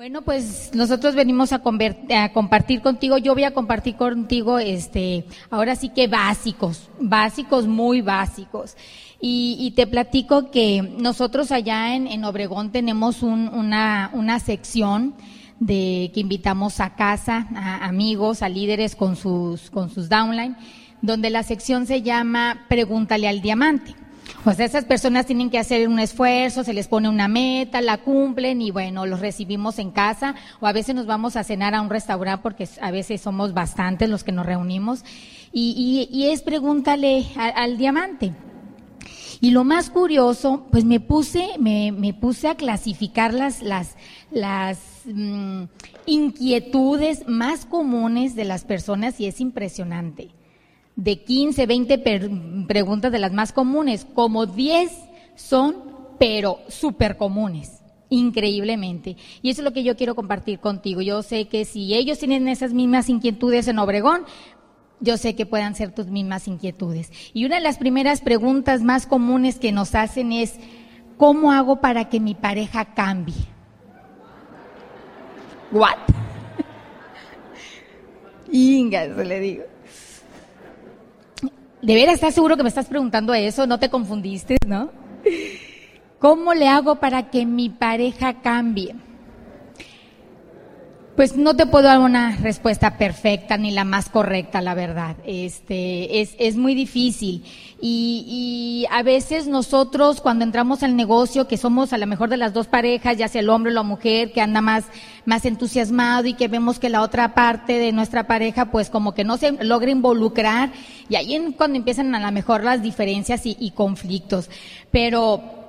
Bueno, pues nosotros venimos a, a, compartir contigo, yo voy a compartir contigo, este, ahora sí que básicos, básicos, muy básicos. Y, te platico que nosotros allá en, Obregón tenemos una, una sección de que invitamos a casa, a amigos, a líderes con sus, con sus downline, donde la sección se llama Pregúntale al Diamante. Sea, esas personas tienen que hacer un esfuerzo, se les pone una meta, la cumplen y bueno, los recibimos en casa o a veces nos vamos a cenar a un restaurante porque a veces somos bastantes los que nos reunimos y, y, es pregúntale al diamante. Y lo más curioso, pues me puse, me, me puse a clasificar las, las, las mm, inquietudes más comunes de las personas y es impresionante de 15, 20 preguntas de las más comunes, como 10 son, pero súper comunes, increíblemente. Y eso es lo que yo quiero compartir contigo. Yo sé que si ellos tienen esas mismas inquietudes en Obregón, yo sé que puedan ser tus mismas inquietudes. Y una de las primeras preguntas más comunes que nos hacen es, ¿cómo hago para que mi pareja cambie? What? Inga, eso le digo. ¿De veras estás seguro que me estás preguntando eso? ¿No te confundiste, no? ¿Cómo le hago para que mi pareja cambie? Pues no te puedo dar una respuesta perfecta ni la más correcta, la verdad. Este, es, es muy difícil. Y, y a veces nosotros cuando entramos al negocio, que somos a lo mejor de las dos parejas, ya sea el hombre o la mujer, que anda más, más entusiasmado y que vemos que la otra parte de nuestra pareja pues como que no se logra involucrar, y ahí es cuando empiezan a lo mejor las diferencias y, y conflictos. Pero,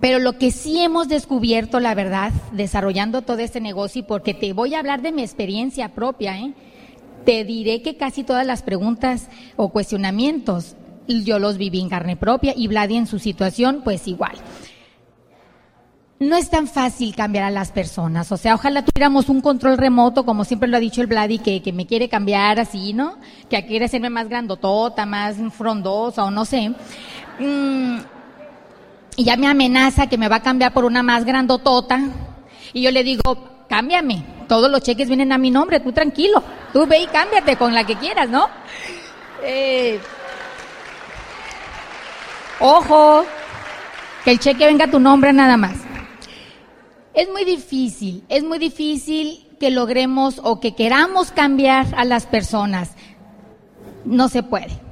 pero lo que sí hemos descubierto, la verdad, desarrollando todo este negocio, porque te voy a hablar de mi experiencia propia, ¿eh? te diré que casi todas las preguntas o cuestionamientos yo los viví en carne propia y Vladi en su situación, pues igual. No es tan fácil cambiar a las personas, o sea, ojalá tuviéramos un control remoto, como siempre lo ha dicho el Vladi, que, que me quiere cambiar así, ¿no? Que quiere hacerme más grandotota, más frondosa o no sé. Mm, y ya me amenaza que me va a cambiar por una más grandotota. Y yo le digo, cámbiame. Todos los cheques vienen a mi nombre, tú tranquilo. Tú ve y cámbiate con la que quieras, ¿no? Eh, ojo, que el cheque venga a tu nombre nada más. Es muy difícil, es muy difícil que logremos o que queramos cambiar a las personas. No se puede.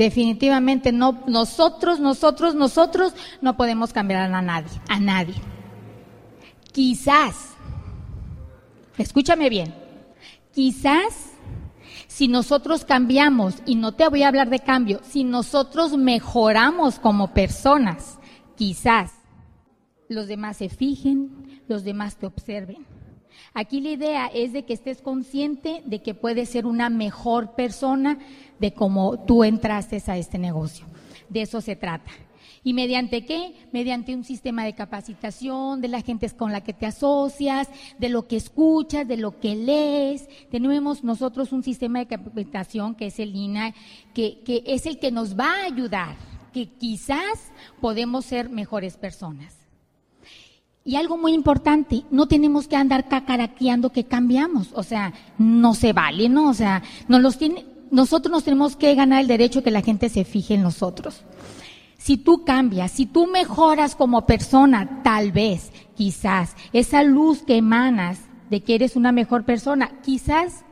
Definitivamente no, nosotros, nosotros, nosotros no podemos cambiar a nadie, a nadie. Quizás, escúchame bien, quizás si nosotros cambiamos, y no te voy a hablar de cambio, si nosotros mejoramos como personas, quizás los demás se fijen, los demás te observen. Aquí la idea es de que estés consciente de que puedes ser una mejor persona de cómo tú entraste a este negocio. De eso se trata. ¿Y mediante qué? Mediante un sistema de capacitación, de la gente con la que te asocias, de lo que escuchas, de lo que lees. Tenemos nosotros un sistema de capacitación que es el INA, que, que es el que nos va a ayudar, que quizás podemos ser mejores personas. Y algo muy importante, no tenemos que andar cacaraqueando que cambiamos, o sea, no se vale, ¿no? O sea, nosotros nos tenemos que ganar el derecho que la gente se fije en nosotros. Si tú cambias, si tú mejoras como persona, tal vez, quizás, esa luz que emanas de que eres una mejor persona, quizás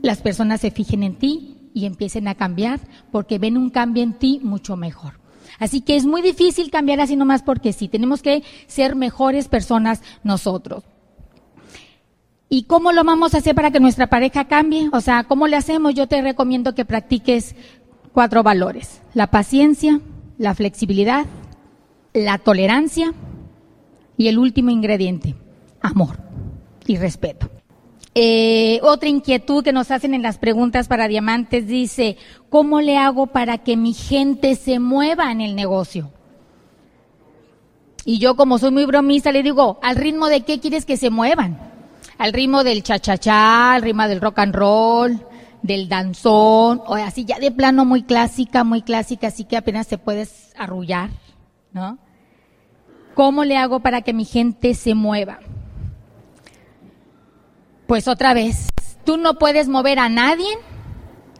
las personas se fijen en ti y empiecen a cambiar porque ven un cambio en ti mucho mejor. Así que es muy difícil cambiar así nomás porque sí, tenemos que ser mejores personas nosotros. ¿Y cómo lo vamos a hacer para que nuestra pareja cambie? O sea, ¿cómo le hacemos? Yo te recomiendo que practiques cuatro valores. La paciencia, la flexibilidad, la tolerancia y el último ingrediente, amor y respeto. Eh, otra inquietud que nos hacen en las preguntas para diamantes dice, ¿cómo le hago para que mi gente se mueva en el negocio? Y yo como soy muy bromista le digo, ¿al ritmo de qué quieres que se muevan? Al ritmo del cha-cha-cha, al ritmo del rock and roll, del danzón, o así ya de plano muy clásica, muy clásica, así que apenas te puedes arrullar, ¿no? ¿Cómo le hago para que mi gente se mueva? Pues otra vez, tú no puedes mover a nadie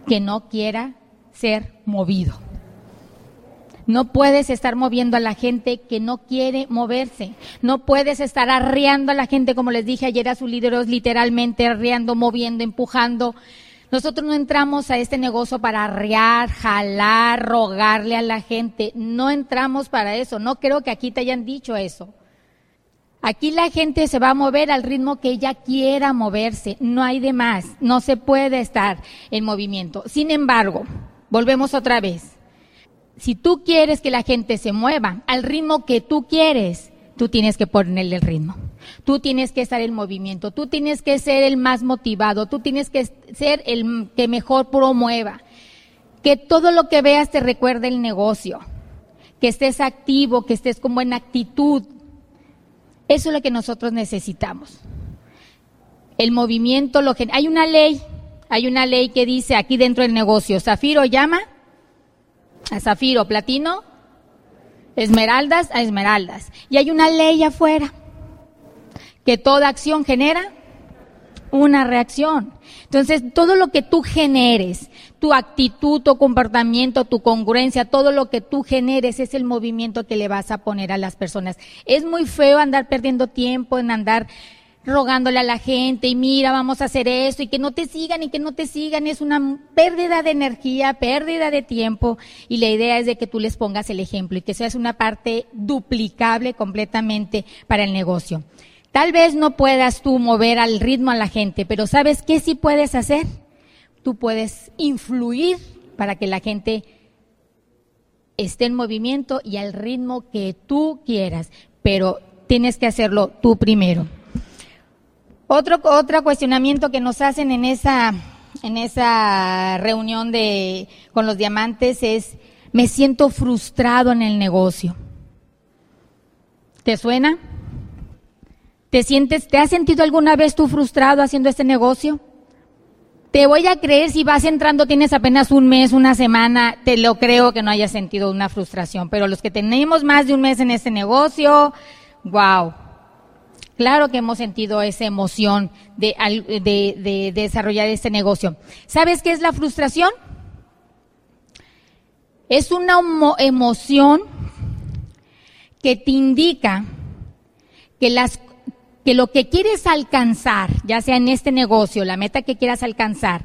que no quiera ser movido. No puedes estar moviendo a la gente que no quiere moverse. No puedes estar arreando a la gente, como les dije ayer a sus líderes, literalmente arreando, moviendo, empujando. Nosotros no entramos a este negocio para arrear, jalar, rogarle a la gente. No entramos para eso. No creo que aquí te hayan dicho eso. Aquí la gente se va a mover al ritmo que ella quiera moverse. No hay de más. No se puede estar en movimiento. Sin embargo, volvemos otra vez si tú quieres que la gente se mueva al ritmo que tú quieres, tú tienes que ponerle el ritmo. Tú tienes que estar en movimiento, tú tienes que ser el más motivado, tú tienes que ser el que mejor promueva. Que todo lo que veas te recuerde el negocio, que estés activo, que estés con buena actitud. Eso es lo que nosotros necesitamos. El movimiento, lo hay una ley, hay una ley que dice aquí dentro del negocio, Zafiro llama a zafiro, platino, esmeraldas a esmeraldas. Y hay una ley afuera, que toda acción genera una reacción. Entonces, todo lo que tú generes, tu actitud, tu comportamiento, tu congruencia, todo lo que tú generes es el movimiento que le vas a poner a las personas. Es muy feo andar perdiendo tiempo en andar rogándole a la gente y mira, vamos a hacer esto y que no te sigan y que no te sigan. Es una pérdida de energía, pérdida de tiempo y la idea es de que tú les pongas el ejemplo y que seas una parte duplicable completamente para el negocio. Tal vez no puedas tú mover al ritmo a la gente, pero ¿sabes qué sí puedes hacer? Tú puedes influir para que la gente esté en movimiento y al ritmo que tú quieras, pero tienes que hacerlo tú primero. Otro, otro cuestionamiento que nos hacen en esa, en esa reunión de, con los diamantes es, me siento frustrado en el negocio. ¿Te suena? ¿Te sientes, te has sentido alguna vez tú frustrado haciendo este negocio? Te voy a creer si vas entrando, tienes apenas un mes, una semana, te lo creo que no hayas sentido una frustración, pero los que tenemos más de un mes en este negocio, wow, Claro que hemos sentido esa emoción de, desarrollar este negocio. ¿Sabes qué es la frustración? Es una emoción que te indica que, las, que lo que quieres alcanzar, ya sea en este negocio, la meta que quieras alcanzar,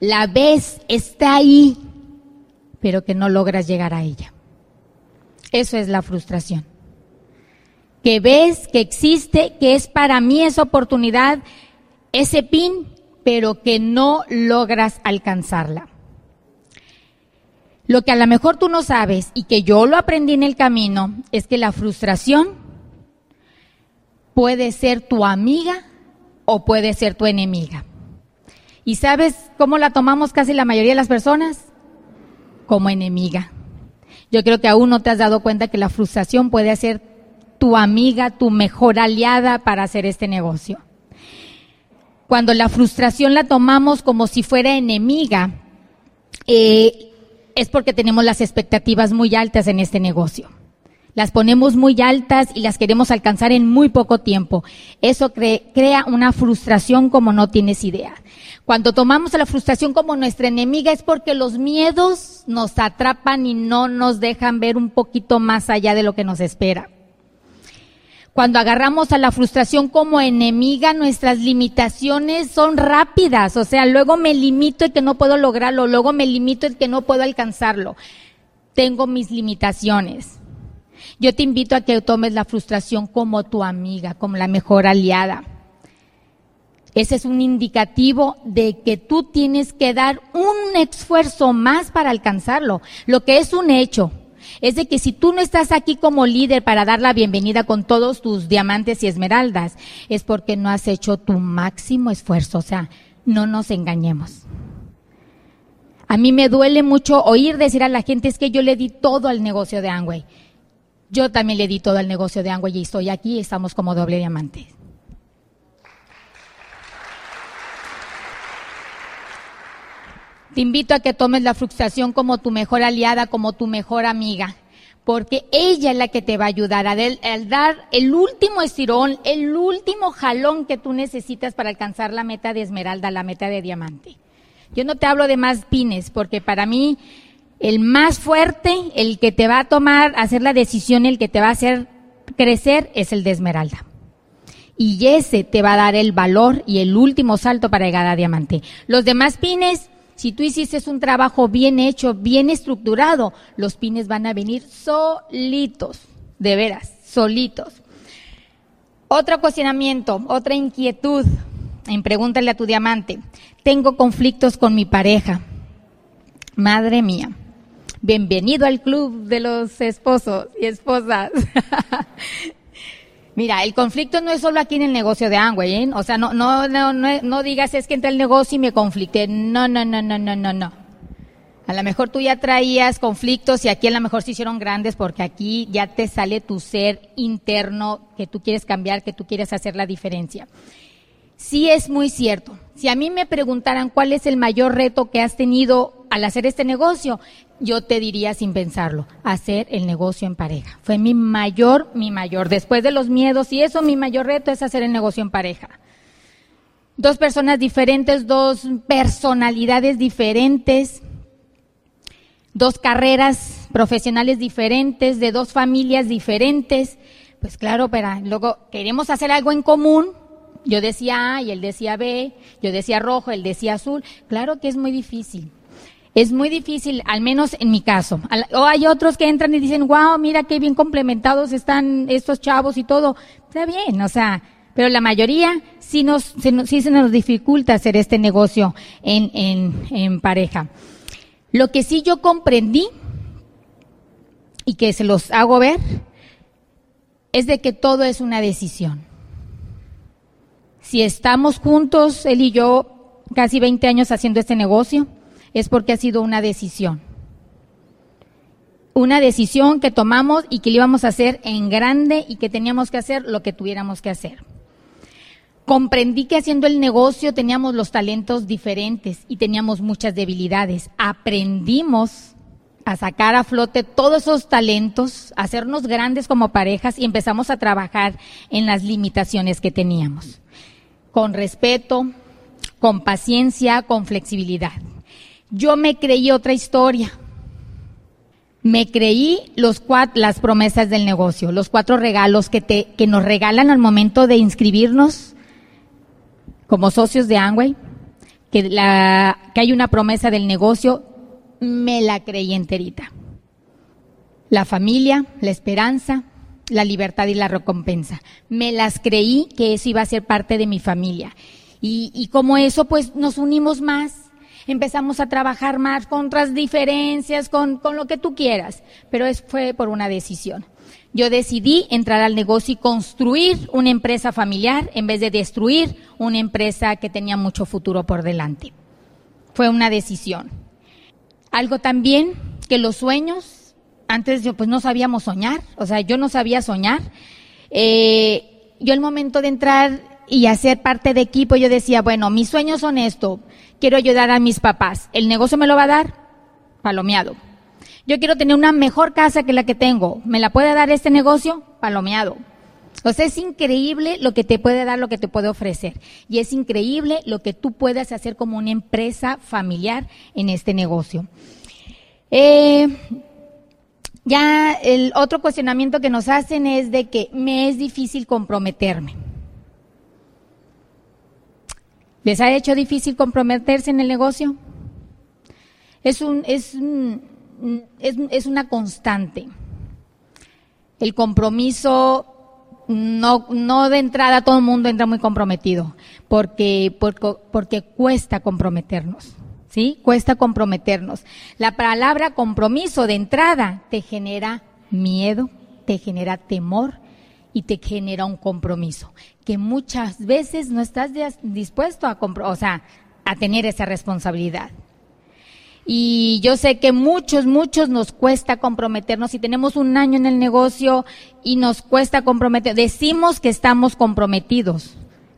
la ves, está ahí, pero que no logras llegar a ella. Eso es la frustración que ves que existe, que es para mí esa oportunidad, ese pin, pero que no logras alcanzarla. Lo que a lo mejor tú no sabes y que yo lo aprendí en el camino es que la frustración puede ser tu amiga o puede ser tu enemiga. ¿Y sabes cómo la tomamos casi la mayoría de las personas? Como enemiga. Yo creo que aún no te has dado cuenta que la frustración puede ser tu amiga, tu mejor aliada para hacer este negocio. Cuando la frustración la tomamos como si fuera enemiga, eh, es porque tenemos las expectativas muy altas en este negocio. Las ponemos muy altas y las queremos alcanzar en muy poco tiempo. Eso crea una frustración como no tienes idea. Cuando tomamos a la frustración como nuestra enemiga es porque los miedos nos atrapan y no nos dejan ver un poquito más allá de lo que nos espera. Cuando agarramos a la frustración como enemiga, nuestras limitaciones son rápidas. O sea, luego me limito y que no puedo lograrlo, luego me limito y que no puedo alcanzarlo. Tengo mis limitaciones. Yo te invito a que tomes la frustración como tu amiga, como la mejor aliada. Ese es un indicativo de que tú tienes que dar un esfuerzo más para alcanzarlo. Lo que es un hecho, es de que si tú no estás aquí como líder para dar la bienvenida con todos tus diamantes y esmeraldas, es porque no has hecho tu máximo esfuerzo. O sea, no nos engañemos. A mí me duele mucho oír decir a la gente es que yo le di todo al negocio de Angway. Yo también le di todo al negocio de Angway y estoy aquí, estamos como doble diamante. Te invito a que tomes la frustración como tu mejor aliada, como tu mejor amiga, porque ella es la que te va a ayudar a, dar el último estirón, el último jalón que tú necesitas para alcanzar la meta de esmeralda, la meta de diamante. Yo no te hablo de más pines, porque para mí el más fuerte, el que te va a tomar, hacer la decisión, el que te va a hacer crecer, es el de esmeralda. Y ese te va a dar el valor y el último salto para llegar a diamante. Los demás pines, si tú hiciste un trabajo bien hecho, bien estructurado, los pines van a venir solitos, de veras, solitos. Otro cuestionamiento, otra inquietud en Pregúntale a tu diamante. Tengo conflictos con mi pareja. Madre mía. Bienvenido al club de los esposos y esposas. Mira, el conflicto no es solo aquí en el negocio de Amway, ¿eh? O sea, no, no, no, no, digas es que entré el negocio y me conflicté. No, no, no, no, no, no, no. A lo mejor tú ya traías conflictos y aquí a lo mejor se hicieron grandes porque aquí ya te sale tu ser interno que tú quieres cambiar, que tú quieres hacer la diferencia. Sí es muy cierto. Si a mí me preguntaran cuál es el mayor reto que has tenido al hacer este negocio, yo te diría sin pensarlo, hacer el negocio en pareja. Fue mi mayor, mi mayor, después de los miedos y eso, mi mayor reto es hacer el negocio en pareja. Dos personas diferentes, dos personalidades diferentes, dos carreras profesionales diferentes, de dos familias diferentes. Pues claro, pero luego queremos hacer algo en común, yo decía A y él decía B, yo decía rojo, él decía azul. Claro que es muy difícil. Es muy difícil, al menos en mi caso. O hay otros que entran y dicen, wow, mira qué bien complementados están estos chavos y todo. Está bien, o sea, pero la mayoría sí, nos, se sí se nos dificulta hacer este negocio en, en, en pareja. Lo que sí yo comprendí y que se los hago ver es de que todo es una decisión. Si estamos juntos, él y yo, casi 20 años haciendo este negocio, es porque ha sido una decisión. Una decisión que tomamos y que le íbamos a hacer en grande y que teníamos que hacer lo que tuviéramos que hacer. Comprendí que haciendo el negocio teníamos los talentos diferentes y teníamos muchas debilidades. Aprendimos a sacar a flote todos esos talentos, a hacernos grandes como parejas y empezamos a trabajar en las limitaciones que teníamos con respeto, con paciencia, con flexibilidad. Yo me creí otra historia. Me creí los las promesas del negocio, los cuatro regalos que, te, que nos regalan al momento de inscribirnos como socios de Amway, que, la, que hay una promesa del negocio, me la creí enterita. La familia, la esperanza, la libertad y la recompensa. Me las creí que eso iba a ser parte de mi familia. Y, como eso, pues nos unimos más, empezamos a trabajar más con otras diferencias, con, con lo que tú quieras, pero es, fue por una decisión. Yo decidí entrar al negocio y construir una empresa familiar en vez de destruir una empresa que tenía mucho futuro por delante. Fue una decisión. Algo también que los sueños antes yo pues no sabíamos soñar, o sea, yo no sabía soñar. Eh, yo el momento de entrar y hacer parte de equipo, yo decía, bueno, mis sueños son esto, quiero ayudar a mis papás, ¿el negocio me lo va a dar? Palomeado. Yo quiero tener una mejor casa que la que tengo, ¿me la puede dar este negocio? Palomeado. O sea, es increíble lo que te puede dar, lo que te puede ofrecer. Y es increíble lo que tú puedes hacer como una empresa familiar en este negocio. Eh, ya el otro cuestionamiento que nos hacen es de que me es difícil comprometerme. ¿Les ha hecho difícil comprometerse en el negocio? Es, un, es, es, es una constante. El compromiso no, no de entrada todo el mundo entra muy comprometido, porque, porque, porque cuesta comprometernos. ¿sí? Cuesta comprometernos. La palabra compromiso de entrada te genera miedo, te genera temor y te genera un compromiso que muchas veces no estás dispuesto a, o sea, a tener esa responsabilidad. Y yo sé que muchos, muchos nos cuesta comprometernos. Si tenemos un año en el negocio y nos cuesta comprometer, decimos que estamos comprometidos,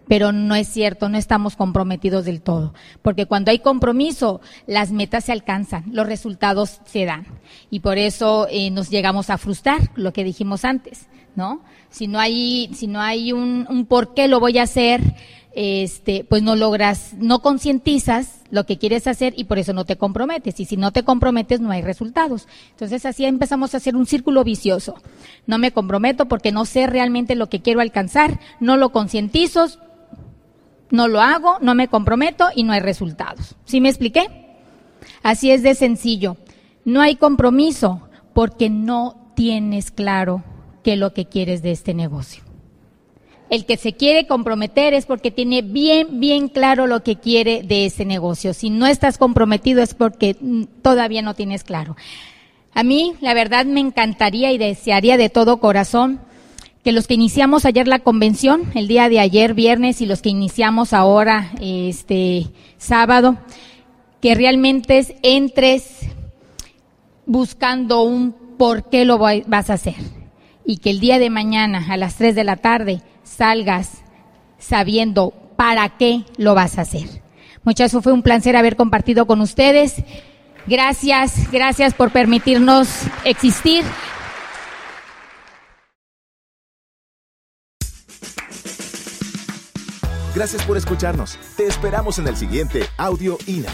pero no es cierto, no estamos comprometidos del todo. Porque cuando hay compromiso, las metas se alcanzan, los resultados se dan. Y por eso eh, nos llegamos a frustrar, lo que dijimos antes, ¿no? Si no hay, un, un por qué lo voy a hacer, este, pues no logras, no concientizas lo que quieres hacer y por eso no te comprometes. Y si no te comprometes, no hay resultados. Entonces así empezamos a hacer un círculo vicioso. No me comprometo porque no sé realmente lo que quiero alcanzar, no lo concientizo, no lo hago, no me comprometo y no hay resultados. ¿Sí me expliqué? Así es de sencillo. No hay compromiso porque no tienes claro qué lo que quieres de este negocio. El que se quiere comprometer es porque tiene bien, bien claro lo que quiere de ese negocio. Si no estás comprometido es porque mm, todavía no tienes claro. A mí, la verdad, me encantaría y desearía de todo corazón que los que iniciamos ayer la convención, el día de ayer, viernes, y los que iniciamos ahora, este, sábado, que realmente entres buscando un por qué lo vas a hacer. Y que el día de mañana, a las 3 de la tarde, salgas sabiendo para qué lo vas a hacer. Muchas fue un placer haber compartido con ustedes. Gracias, gracias por permitirnos existir. Gracias por escucharnos. Te esperamos en el siguiente Audio INA.